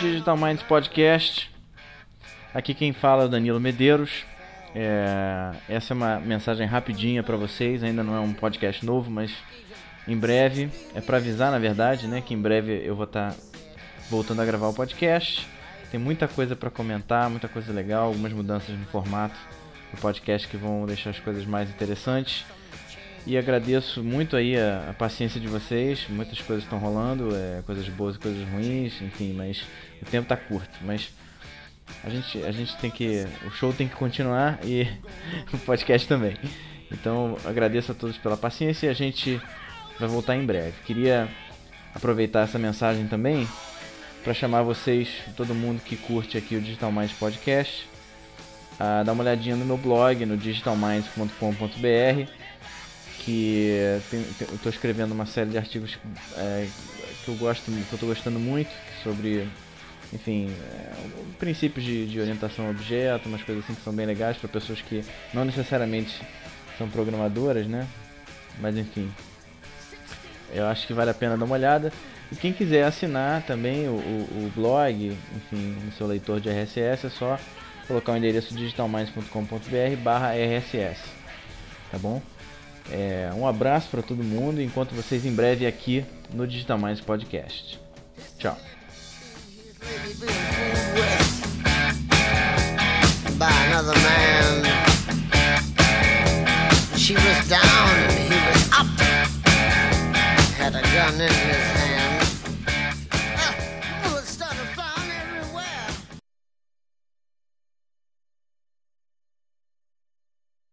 Digital Minds Podcast. Aqui quem fala é o Danilo Medeiros. É, essa é uma mensagem rapidinha para vocês. Ainda não é um podcast novo, mas em breve é para avisar, na verdade, né, que em breve eu vou estar tá voltando a gravar o podcast. Tem muita coisa para comentar, muita coisa legal, algumas mudanças no formato do podcast que vão deixar as coisas mais interessantes. E agradeço muito aí a, a paciência de vocês. Muitas coisas estão rolando, é, coisas boas e coisas ruins, enfim, mas o tempo tá curto. Mas a gente, a gente tem que. O show tem que continuar e o podcast também. Então agradeço a todos pela paciência e a gente vai voltar em breve. Queria aproveitar essa mensagem também para chamar vocês, todo mundo que curte aqui o Digital Minds Podcast, a dar uma olhadinha no meu blog, no digitalminds.com.br que tem, tem, eu estou escrevendo uma série de artigos é, que eu gosto, que eu estou gostando muito sobre, enfim, é, princípios de, de, orientação a objeto, umas coisas assim que são bem legais para pessoas que não necessariamente são programadoras, né? Mas enfim, eu acho que vale a pena dar uma olhada. E quem quiser assinar também o, o, o blog, enfim, no seu leitor de RSS, é só colocar o endereço digitalminds.com.br barra RSS, tá bom? É, um abraço para todo mundo. Encontro vocês em breve aqui no Digital Minds Podcast. Tchau. She was down and he was up. Had a gun in